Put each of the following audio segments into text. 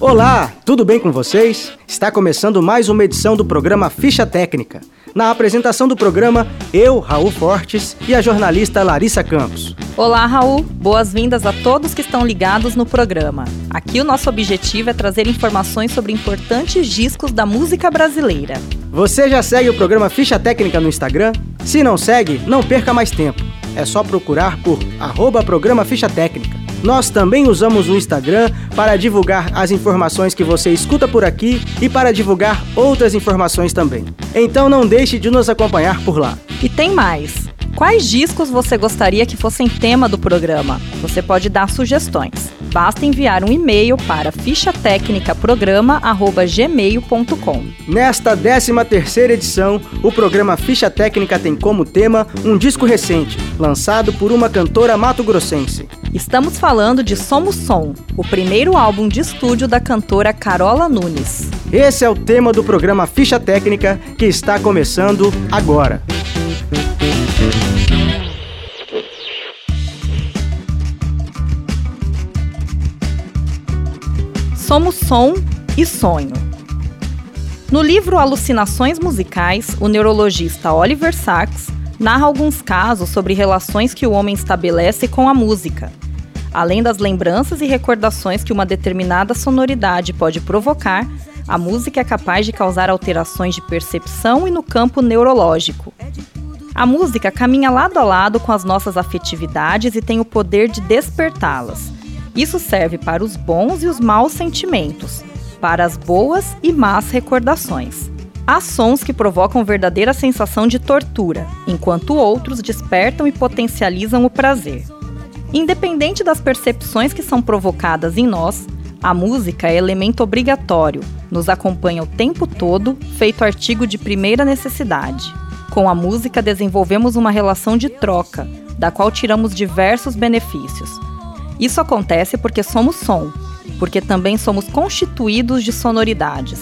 Olá, tudo bem com vocês? Está começando mais uma edição do programa Ficha Técnica. Na apresentação do programa, eu, Raul Fortes e a jornalista Larissa Campos. Olá, Raul. Boas-vindas a todos que estão ligados no programa. Aqui o nosso objetivo é trazer informações sobre importantes discos da música brasileira. Você já segue o programa Ficha Técnica no Instagram? Se não segue, não perca mais tempo. É só procurar por arroba programa Ficha Técnica. Nós também usamos o Instagram para divulgar as informações que você escuta por aqui e para divulgar outras informações também. Então não deixe de nos acompanhar por lá. E tem mais! Quais discos você gostaria que fossem tema do programa? Você pode dar sugestões. Basta enviar um e-mail para fichatecnicaprograma@gmail.com. Nesta 13ª edição, o programa Ficha Técnica tem como tema um disco recente, lançado por uma cantora mato-grossense. Estamos falando de Somos Som, o primeiro álbum de estúdio da cantora Carola Nunes. Esse é o tema do programa Ficha Técnica que está começando agora. Somos som e sonho. No livro Alucinações Musicais, o neurologista Oliver Sacks narra alguns casos sobre relações que o homem estabelece com a música. Além das lembranças e recordações que uma determinada sonoridade pode provocar, a música é capaz de causar alterações de percepção e no campo neurológico. A música caminha lado a lado com as nossas afetividades e tem o poder de despertá-las. Isso serve para os bons e os maus sentimentos, para as boas e más recordações. Há sons que provocam verdadeira sensação de tortura, enquanto outros despertam e potencializam o prazer. Independente das percepções que são provocadas em nós, a música é elemento obrigatório, nos acompanha o tempo todo, feito artigo de primeira necessidade. Com a música desenvolvemos uma relação de troca, da qual tiramos diversos benefícios, isso acontece porque somos som, porque também somos constituídos de sonoridades.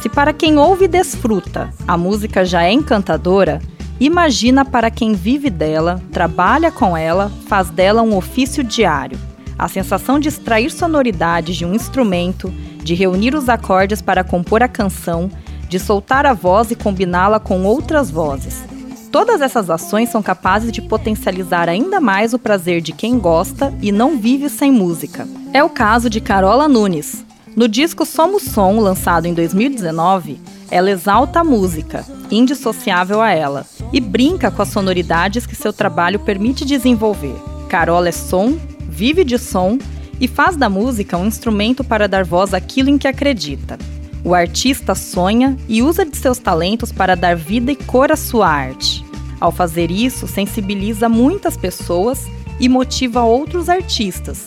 Se para quem ouve e desfruta a música já é encantadora, imagina para quem vive dela, trabalha com ela, faz dela um ofício diário. A sensação de extrair sonoridades de um instrumento, de reunir os acordes para compor a canção, de soltar a voz e combiná-la com outras vozes. Todas essas ações são capazes de potencializar ainda mais o prazer de quem gosta e não vive sem música. É o caso de Carola Nunes. No disco Somos Som, lançado em 2019, ela exalta a música, indissociável a ela, e brinca com as sonoridades que seu trabalho permite desenvolver. Carola é som, vive de som e faz da música um instrumento para dar voz àquilo em que acredita. O artista sonha e usa de seus talentos para dar vida e cor à sua arte. Ao fazer isso, sensibiliza muitas pessoas e motiva outros artistas,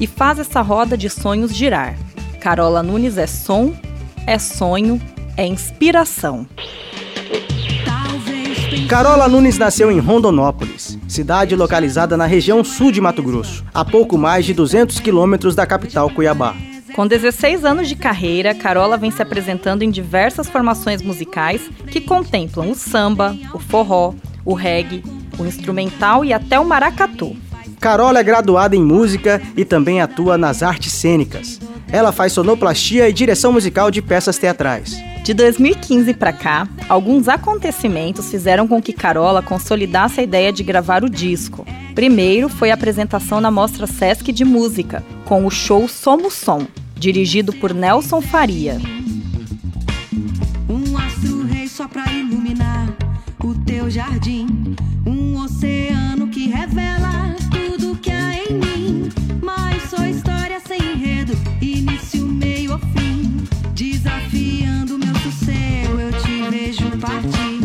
e faz essa roda de sonhos girar. Carola Nunes é som, é sonho, é inspiração. Carola Nunes nasceu em Rondonópolis, cidade localizada na região sul de Mato Grosso, a pouco mais de 200 quilômetros da capital Cuiabá. Com 16 anos de carreira, Carola vem se apresentando em diversas formações musicais que contemplam o samba, o forró, o reggae, o instrumental e até o maracatu. Carola é graduada em música e também atua nas artes cênicas. Ela faz sonoplastia e direção musical de peças teatrais. De 2015 para cá, alguns acontecimentos fizeram com que Carola consolidasse a ideia de gravar o disco. Primeiro foi a apresentação na Mostra Sesc de Música, com o show Somos Som, dirigido por Nelson Faria. Um astro rei só pra iluminar o teu jardim, um oceano que revela tudo que há em mim. Mas sou história sem enredo, início, meio ou fim. Desafiando meu sossego, eu te vejo partir.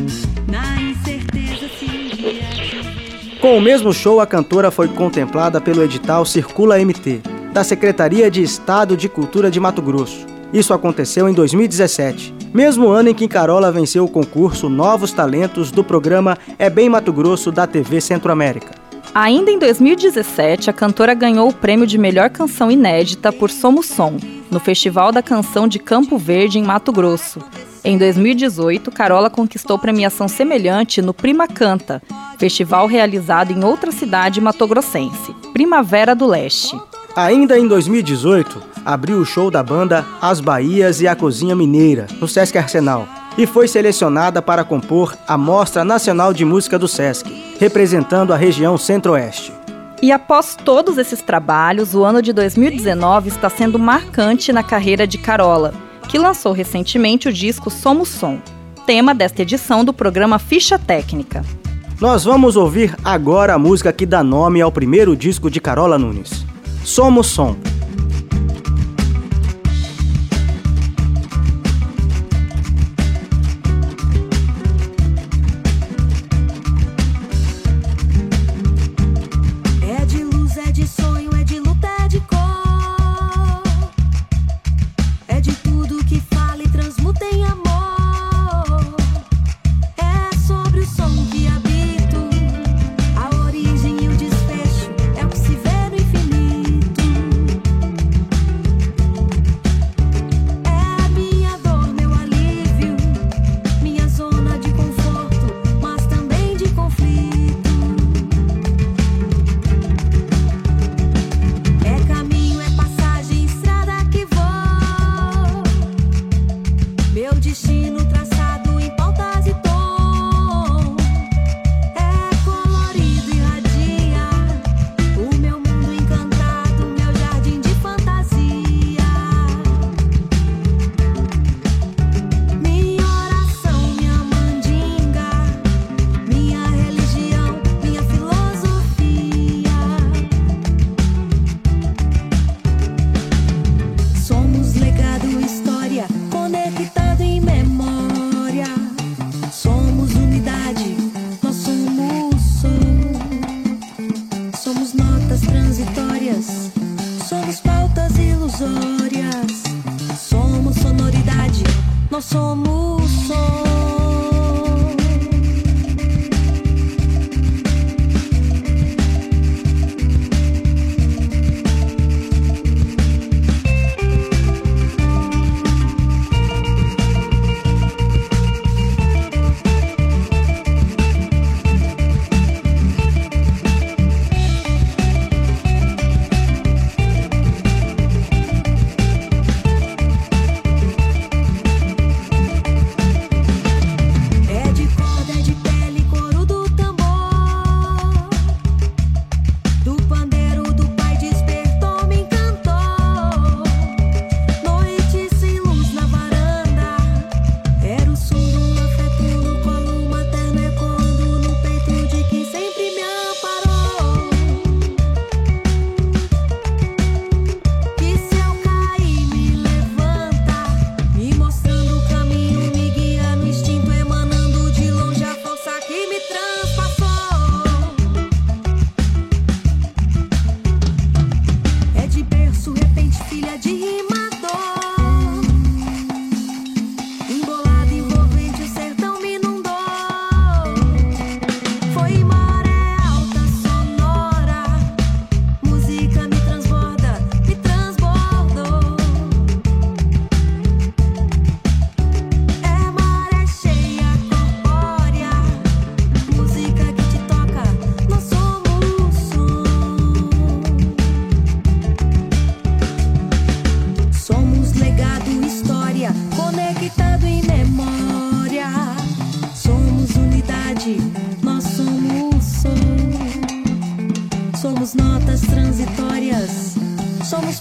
Na incerteza, se um dia te vejo... Com o mesmo show, a cantora foi contemplada pelo edital Circula MT, da Secretaria de Estado de Cultura de Mato Grosso. Isso aconteceu em 2017, mesmo ano em que Carola venceu o concurso Novos Talentos do programa É Bem Mato Grosso da TV Centro-América. Ainda em 2017, a cantora ganhou o prêmio de melhor canção inédita por Somos Som, no Festival da Canção de Campo Verde, em Mato Grosso. Em 2018, Carola conquistou premiação semelhante no Prima Canta, festival realizado em outra cidade matogrossense, Primavera do Leste. Ainda em 2018, abriu o show da banda As Bahias e a Cozinha Mineira, no Sesc Arsenal, e foi selecionada para compor a Mostra Nacional de Música do Sesc, representando a região Centro-Oeste. E após todos esses trabalhos, o ano de 2019 está sendo marcante na carreira de Carola, que lançou recentemente o disco Somos Som, tema desta edição do programa Ficha Técnica. Nós vamos ouvir agora a música que dá nome ao primeiro disco de Carola Nunes. Somos Som. verdade, nós somos som. Somos notas transitórias, somos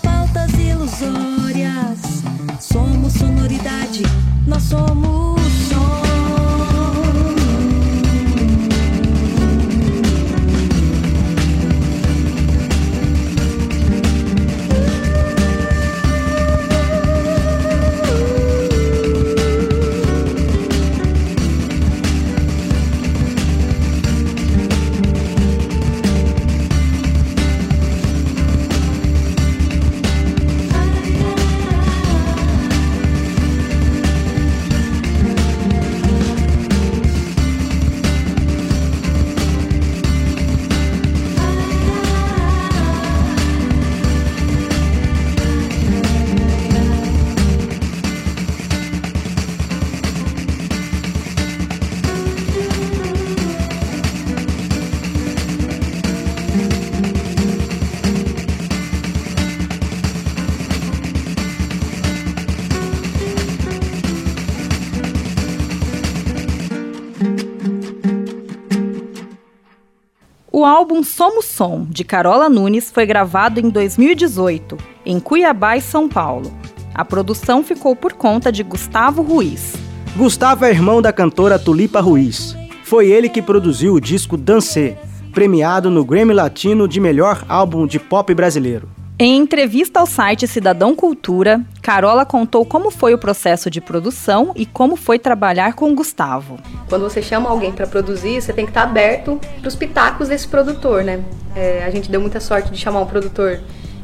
Somos Som, de Carola Nunes, foi gravado em 2018, em Cuiabá e São Paulo. A produção ficou por conta de Gustavo Ruiz. Gustavo é irmão da cantora Tulipa Ruiz. Foi ele que produziu o disco Dancê, premiado no Grammy Latino de melhor álbum de pop brasileiro. Em entrevista ao site Cidadão Cultura, Carola contou como foi o processo de produção e como foi trabalhar com Gustavo. Quando você chama alguém para produzir, você tem que estar aberto para os pitacos desse produtor, né? É, a gente deu muita sorte de chamar um produtor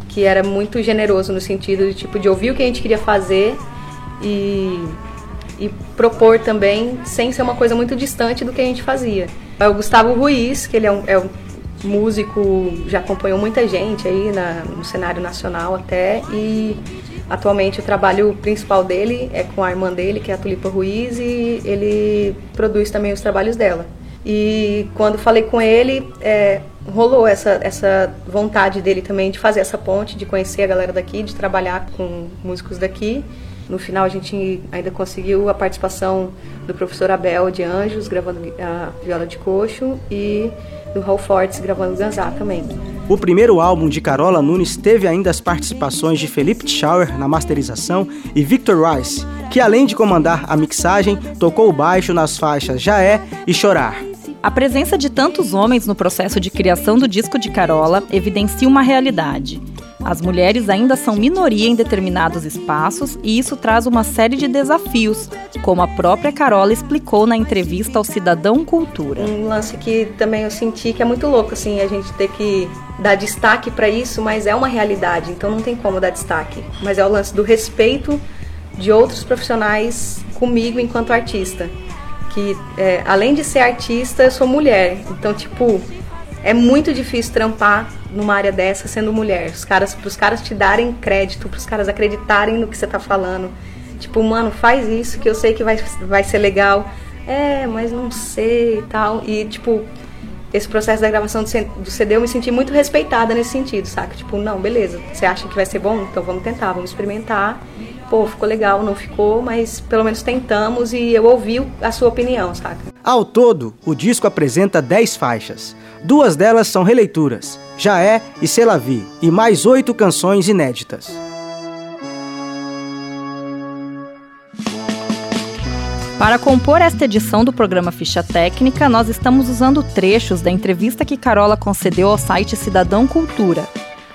que era muito generoso no sentido de tipo de ouvir o que a gente queria fazer e, e propor também sem ser uma coisa muito distante do que a gente fazia. É o Gustavo Ruiz, que ele é um, é um músico, já acompanhou muita gente aí na, no cenário nacional até, e atualmente o trabalho principal dele é com a irmã dele, que é a Tulipa Ruiz, e ele produz também os trabalhos dela. E quando falei com ele, é, rolou essa, essa vontade dele também de fazer essa ponte, de conhecer a galera daqui, de trabalhar com músicos daqui. No final a gente ainda conseguiu a participação do professor Abel de Anjos, gravando a viola de coxo, e do Raul Fortes gravando Ganzá também. O primeiro álbum de Carola Nunes teve ainda as participações de Felipe Schauer na masterização e Victor Rice, que além de comandar a mixagem, tocou o baixo nas faixas Já É e Chorar. A presença de tantos homens no processo de criação do disco de Carola evidencia uma realidade. As mulheres ainda são minoria em determinados espaços e isso traz uma série de desafios, como a própria Carola explicou na entrevista ao Cidadão Cultura. Um lance que também eu senti que é muito louco, assim, a gente ter que dar destaque para isso, mas é uma realidade, então não tem como dar destaque. Mas é o lance do respeito de outros profissionais comigo enquanto artista. Que é, além de ser artista, eu sou mulher. Então, tipo, é muito difícil trampar numa área dessa sendo mulher. Os caras, pros caras te darem crédito, pros caras acreditarem no que você tá falando. Tipo, mano, faz isso que eu sei que vai, vai ser legal. É, mas não sei e tal. E, tipo, esse processo da gravação do CD eu me senti muito respeitada nesse sentido, saca? Tipo, não, beleza, você acha que vai ser bom? Então vamos tentar, vamos experimentar. Pô, ficou legal, não ficou, mas pelo menos tentamos e eu ouvi a sua opinião, saca? Ao todo, o disco apresenta 10 faixas. Duas delas são releituras, Já É e Selavi, e mais oito canções inéditas. Para compor esta edição do programa Ficha Técnica, nós estamos usando trechos da entrevista que Carola concedeu ao site Cidadão Cultura,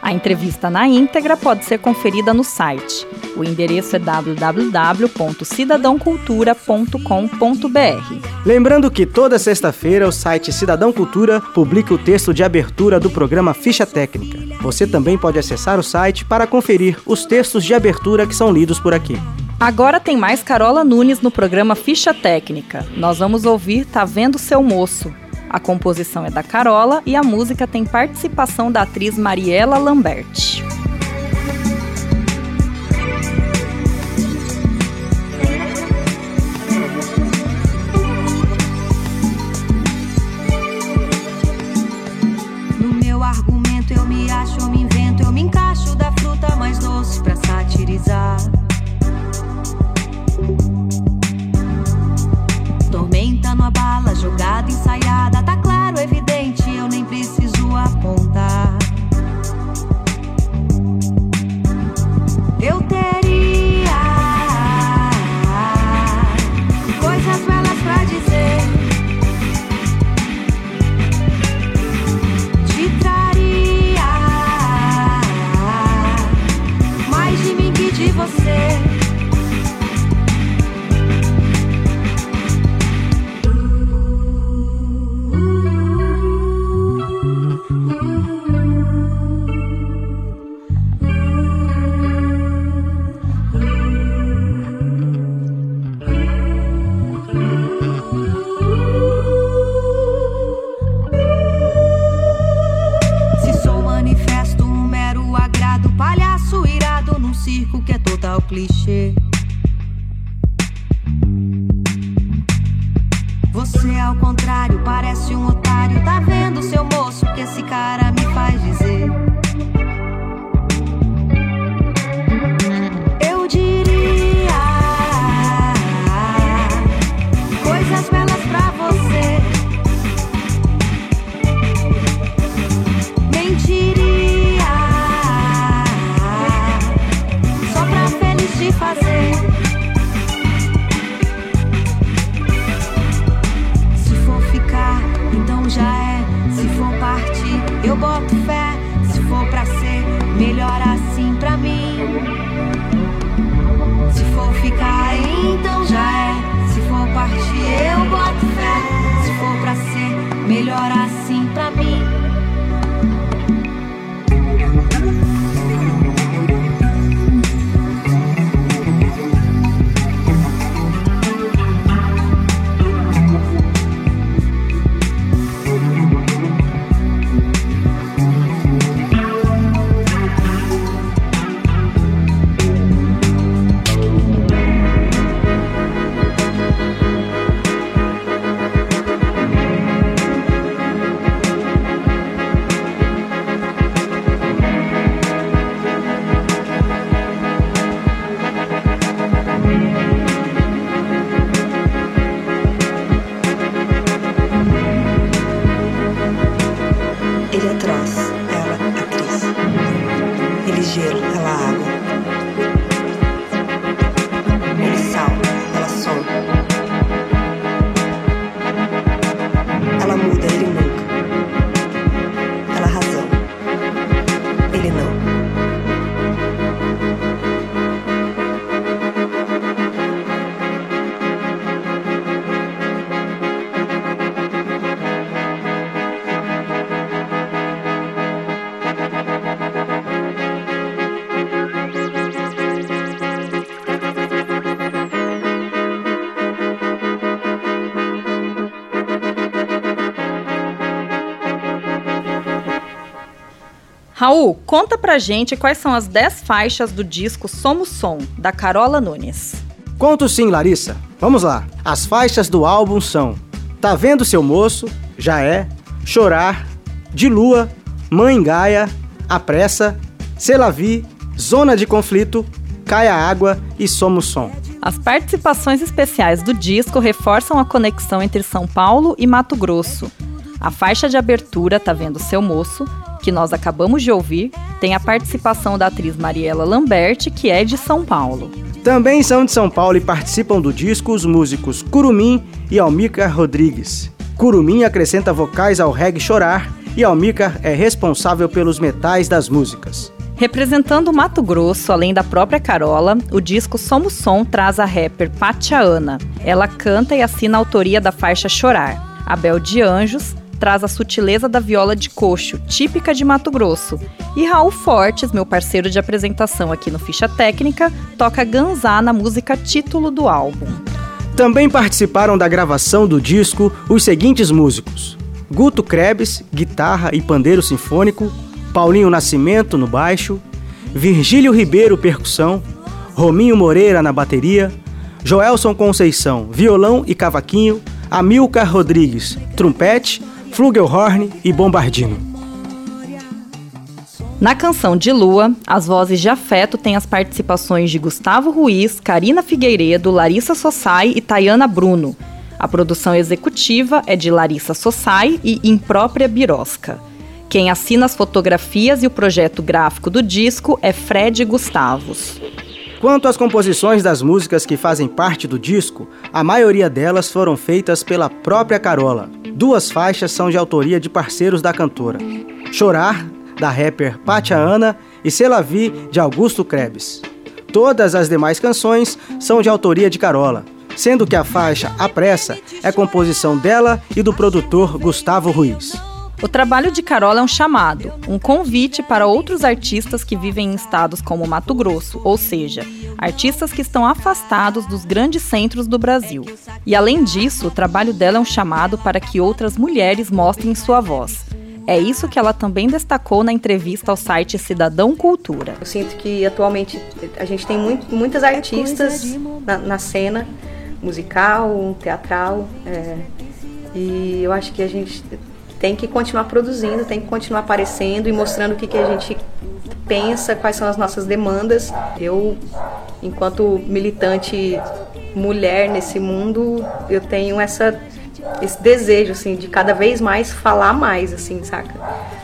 a entrevista na íntegra pode ser conferida no site. O endereço é www.cidadãocultura.com.br. Lembrando que toda sexta-feira o site Cidadão Cultura publica o texto de abertura do programa Ficha Técnica. Você também pode acessar o site para conferir os textos de abertura que são lidos por aqui. Agora tem mais Carola Nunes no programa Ficha Técnica. Nós vamos ouvir Tá Vendo Seu Moço, a composição é da Carola e a música tem participação da atriz Mariela Lambert. Cause we're Raul, conta pra gente quais são as 10 faixas do disco Somos Som, da Carola Nunes. Conto sim, Larissa. Vamos lá. As faixas do álbum são Tá Vendo Seu Moço, Já É, Chorar, De Lua, Mãe Gaia, A Pressa, Selavi, Zona de Conflito, Caia Água e Somos Som. As participações especiais do disco reforçam a conexão entre São Paulo e Mato Grosso. A faixa de abertura Tá Vendo Seu Moço que nós acabamos de ouvir, tem a participação da atriz Mariela Lamberti, que é de São Paulo. Também são de São Paulo e participam do disco os músicos Curumim e Almícar Rodrigues. Curumim acrescenta vocais ao reggae chorar e Almícar é responsável pelos metais das músicas. Representando o Mato Grosso, além da própria Carola, o disco Somos Som traz a rapper Patiana. Ela canta e assina a autoria da faixa Chorar. Abel de Anjos traz a sutileza da viola de coxo, típica de Mato Grosso. E Raul Fortes, meu parceiro de apresentação aqui no Ficha Técnica, toca ganzá na música título do álbum. Também participaram da gravação do disco os seguintes músicos: Guto Krebs, guitarra e pandeiro sinfônico, Paulinho Nascimento no baixo, Virgílio Ribeiro percussão, Rominho Moreira na bateria, Joelson Conceição violão e cavaquinho, Amilcar Rodrigues trompete Flugelhorn e Bombardino. Na canção de Lua, as vozes de afeto têm as participações de Gustavo Ruiz, Karina Figueiredo, Larissa Sossai e Tayana Bruno. A produção executiva é de Larissa Sossai e Imprópria Birosca. Quem assina as fotografias e o projeto gráfico do disco é Fred Gustavos. Quanto às composições das músicas que fazem parte do disco, a maioria delas foram feitas pela própria Carola. Duas faixas são de autoria de parceiros da cantora: Chorar, da rapper Patia Ana, e Selavi, de Augusto Krebs. Todas as demais canções são de autoria de Carola, sendo que a faixa A Pressa é composição dela e do produtor Gustavo Ruiz. O trabalho de Carola é um chamado, um convite para outros artistas que vivem em estados como Mato Grosso, ou seja, artistas que estão afastados dos grandes centros do Brasil. E além disso, o trabalho dela é um chamado para que outras mulheres mostrem sua voz. É isso que ela também destacou na entrevista ao site Cidadão Cultura. Eu sinto que atualmente a gente tem muito, muitas artistas na, na, cena musical, teatral, é, e eu acho que a gente tem que continuar produzindo, tem que continuar aparecendo e mostrando o que, que a gente pensa, quais são as nossas demandas. Eu, enquanto militante mulher nesse mundo, eu tenho essa esse desejo assim de cada vez mais falar mais assim, saca?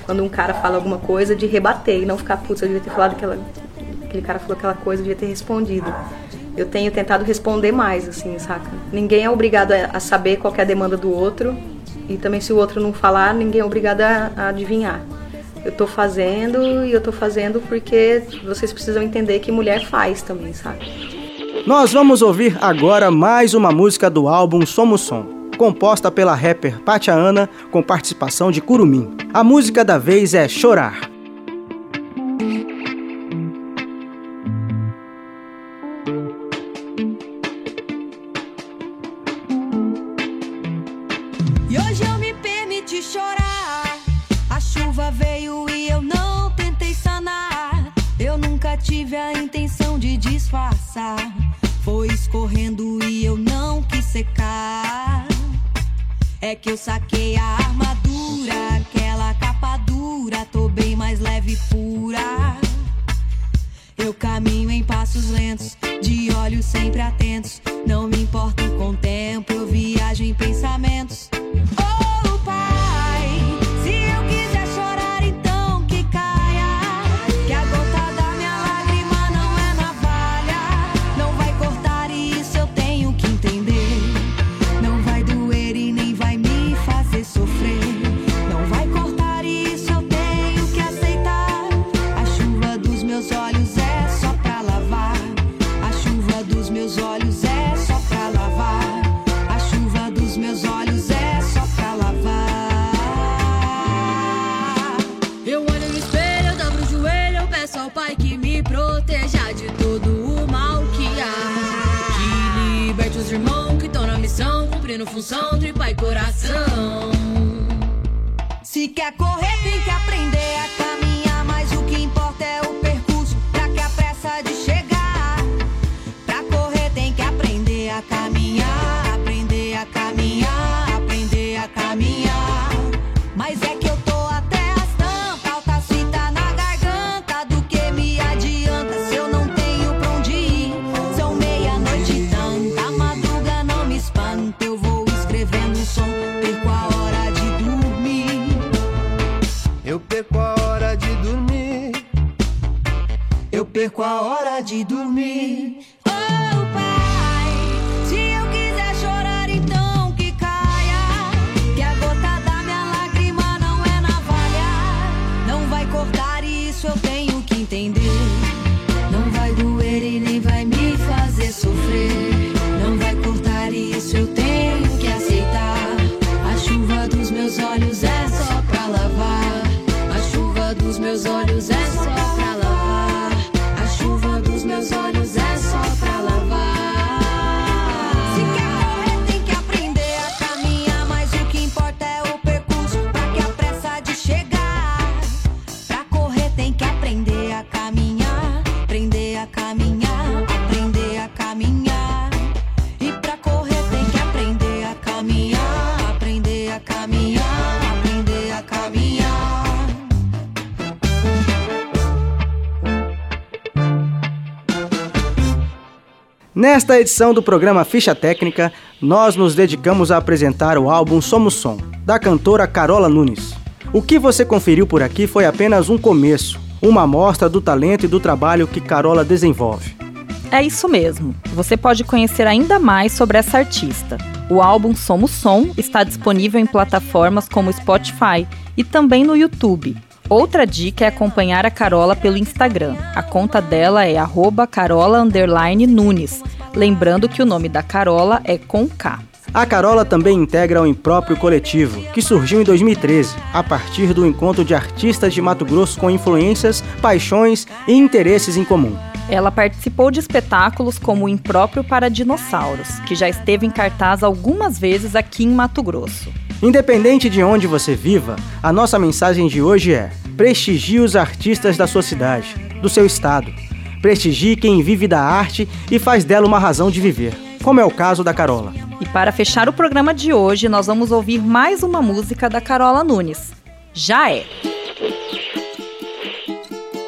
Quando um cara fala alguma coisa de rebater e não ficar putz, eu devia ter falado aquela aquele cara falou aquela coisa, eu devia ter respondido. Eu tenho tentado responder mais assim, saca? Ninguém é obrigado a saber qual é a demanda do outro e também se o outro não falar, ninguém é obrigado a, a adivinhar. Eu tô fazendo e eu tô fazendo porque vocês precisam entender que mulher faz também, sabe? Nós vamos ouvir agora mais uma música do álbum Somos Som, composta pela rapper Patia Ana com participação de Curumim. A música da vez é Chorar. Eu saquei a armadura, aquela capa dura, tô bem mais leve e pura. Eu caminho em passos lentos, de olhos sempre atentos. Não me importo com o tempo, eu viajo em pensamentos. Função, tripa e coração. Se quer correr, Nesta edição do programa Ficha Técnica, nós nos dedicamos a apresentar o álbum Somos Som, da cantora Carola Nunes. O que você conferiu por aqui foi apenas um começo, uma amostra do talento e do trabalho que Carola desenvolve. É isso mesmo. Você pode conhecer ainda mais sobre essa artista. O álbum Somos Som está disponível em plataformas como Spotify e também no YouTube. Outra dica é acompanhar a Carola pelo Instagram. A conta dela é arroba carola underline Nunes. Lembrando que o nome da Carola é com K. A Carola também integra o Impróprio Coletivo, que surgiu em 2013, a partir do encontro de artistas de Mato Grosso com influências, paixões e interesses em comum. Ela participou de espetáculos como o Impróprio para Dinossauros, que já esteve em cartaz algumas vezes aqui em Mato Grosso. Independente de onde você viva, a nossa mensagem de hoje é: prestigie os artistas da sua cidade, do seu estado. Prestigie quem vive da arte e faz dela uma razão de viver, como é o caso da Carola. E para fechar o programa de hoje, nós vamos ouvir mais uma música da Carola Nunes. Já é.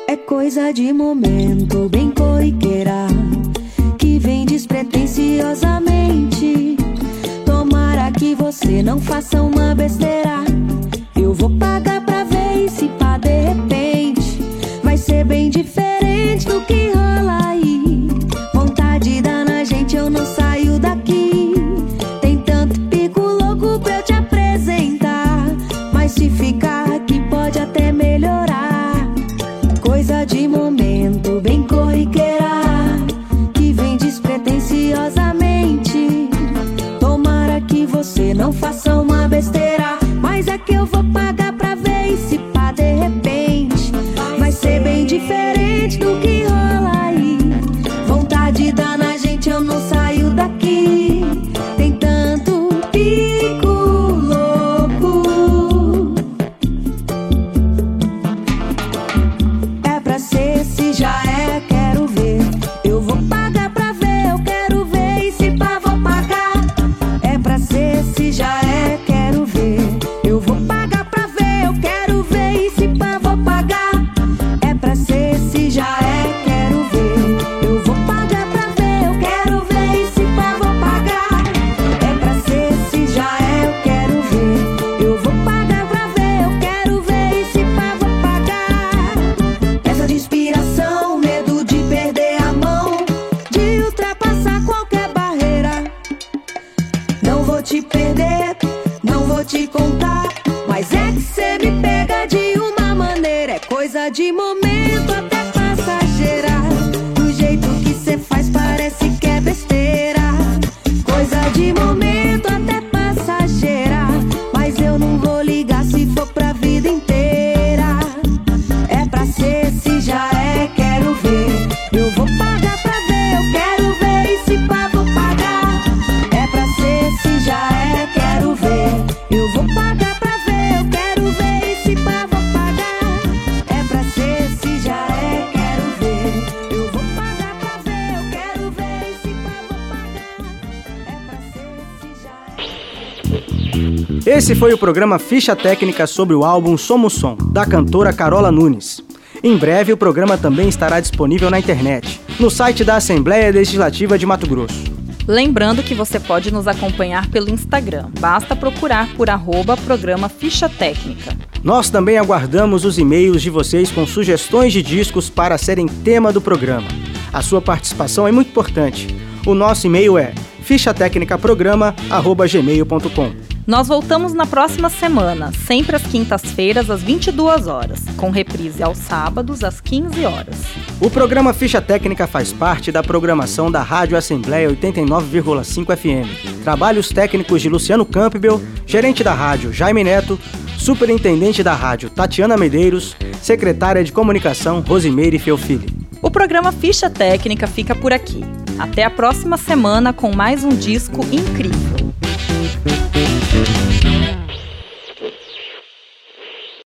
É coisa de momento, bem corriqueira, que vem despretensiosamente. Você não faça uma besteira. Haji Mom Esse foi o programa Ficha Técnica sobre o álbum Somos Som, da cantora Carola Nunes. Em breve, o programa também estará disponível na internet, no site da Assembleia Legislativa de Mato Grosso. Lembrando que você pode nos acompanhar pelo Instagram. Basta procurar por arroba programa Ficha Técnica. Nós também aguardamos os e-mails de vocês com sugestões de discos para serem tema do programa. A sua participação é muito importante. O nosso e-mail é fichatecnicaprograma@gmail.com. Nós voltamos na próxima semana, sempre às quintas-feiras, às 22 horas, com reprise aos sábados, às 15 horas. O programa Ficha Técnica faz parte da programação da Rádio Assembleia 89,5 FM. Trabalhos técnicos de Luciano Campbell, gerente da rádio Jaime Neto, superintendente da rádio Tatiana Medeiros, secretária de comunicação Rosimeire Feofili. O programa Ficha Técnica fica por aqui. Até a próxima semana com mais um disco incrível.